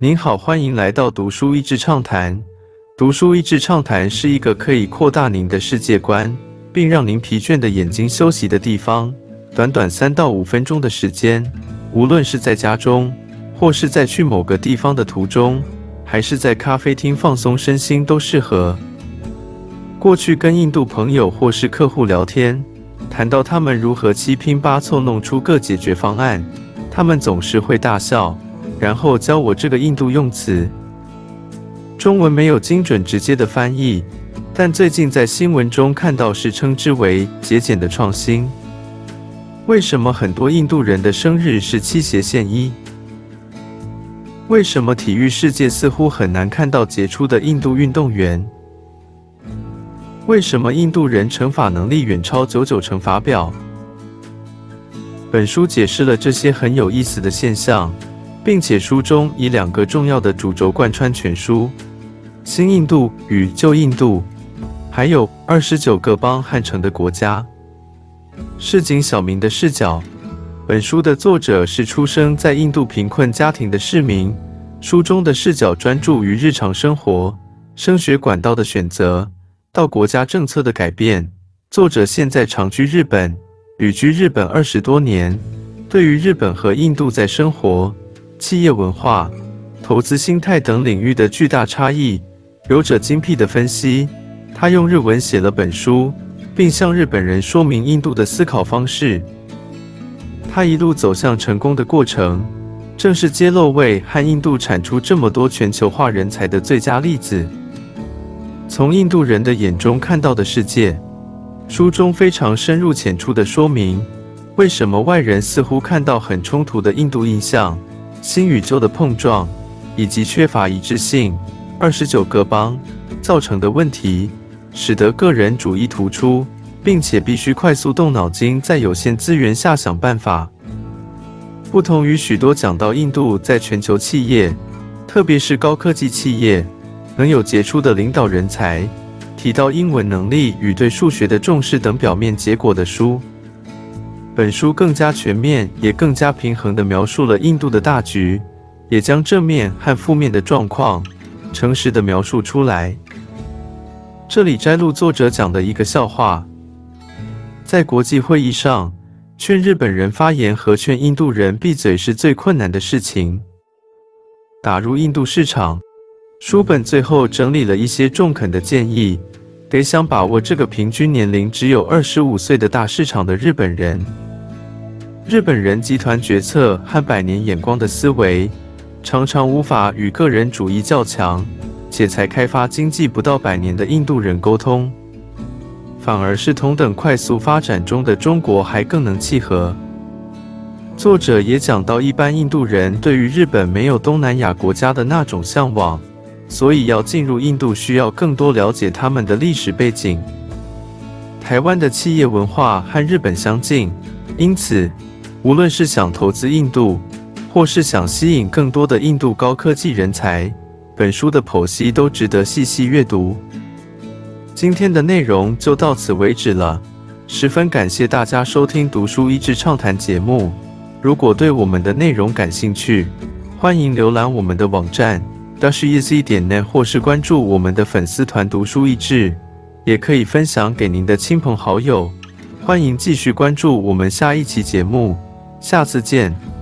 您好，欢迎来到读书益智畅谈。读书益智畅谈是一个可以扩大您的世界观，并让您疲倦的眼睛休息的地方。短短三到五分钟的时间，无论是在家中，或是在去某个地方的途中，还是在咖啡厅放松身心，都适合。过去跟印度朋友或是客户聊天，谈到他们如何七拼八凑弄出个解决方案，他们总是会大笑，然后教我这个印度用词。中文没有精准直接的翻译，但最近在新闻中看到是称之为节俭的创新。为什么很多印度人的生日是七斜线一？为什么体育世界似乎很难看到杰出的印度运动员？为什么印度人乘法能力远超九九乘法表？本书解释了这些很有意思的现象，并且书中以两个重要的主轴贯穿全书：新印度与旧印度，还有二十九个邦汉城的国家。市井小民的视角。本书的作者是出生在印度贫困家庭的市民。书中的视角专注于日常生活、升学管道的选择到国家政策的改变。作者现在长居日本，旅居日本二十多年，对于日本和印度在生活、企业文化、投资心态等领域的巨大差异，有着精辟的分析。他用日文写了本书。并向日本人说明印度的思考方式。他一路走向成功的过程，正是揭露为和印度产出这么多全球化人才的最佳例子。从印度人的眼中看到的世界，书中非常深入浅出的说明，为什么外人似乎看到很冲突的印度印象、新与旧的碰撞，以及缺乏一致性、二十九个邦造成的问题。使得个人主义突出，并且必须快速动脑筋，在有限资源下想办法。不同于许多讲到印度在全球企业，特别是高科技企业，能有杰出的领导人才，提到英文能力与对数学的重视等表面结果的书，本书更加全面，也更加平衡地描述了印度的大局，也将正面和负面的状况诚实地描述出来。这里摘录作者讲的一个笑话：在国际会议上，劝日本人发言和劝印度人闭嘴是最困难的事情。打入印度市场，书本最后整理了一些中肯的建议，给想把握这个平均年龄只有二十五岁的大市场的日本人。日本人集团决策和百年眼光的思维，常常无法与个人主义较强。且才开发经济不到百年的印度人沟通，反而是同等快速发展中的中国还更能契合。作者也讲到，一般印度人对于日本没有东南亚国家的那种向往，所以要进入印度需要更多了解他们的历史背景。台湾的企业文化和日本相近，因此无论是想投资印度，或是想吸引更多的印度高科技人才。本书的剖析都值得细细阅读。今天的内容就到此为止了，十分感谢大家收听《读书益智畅谈》节目。如果对我们的内容感兴趣，欢迎浏览我们的网站 dashiz 点 net，或是关注我们的粉丝团“读书益智”，也可以分享给您的亲朋好友。欢迎继续关注我们下一期节目，下次见。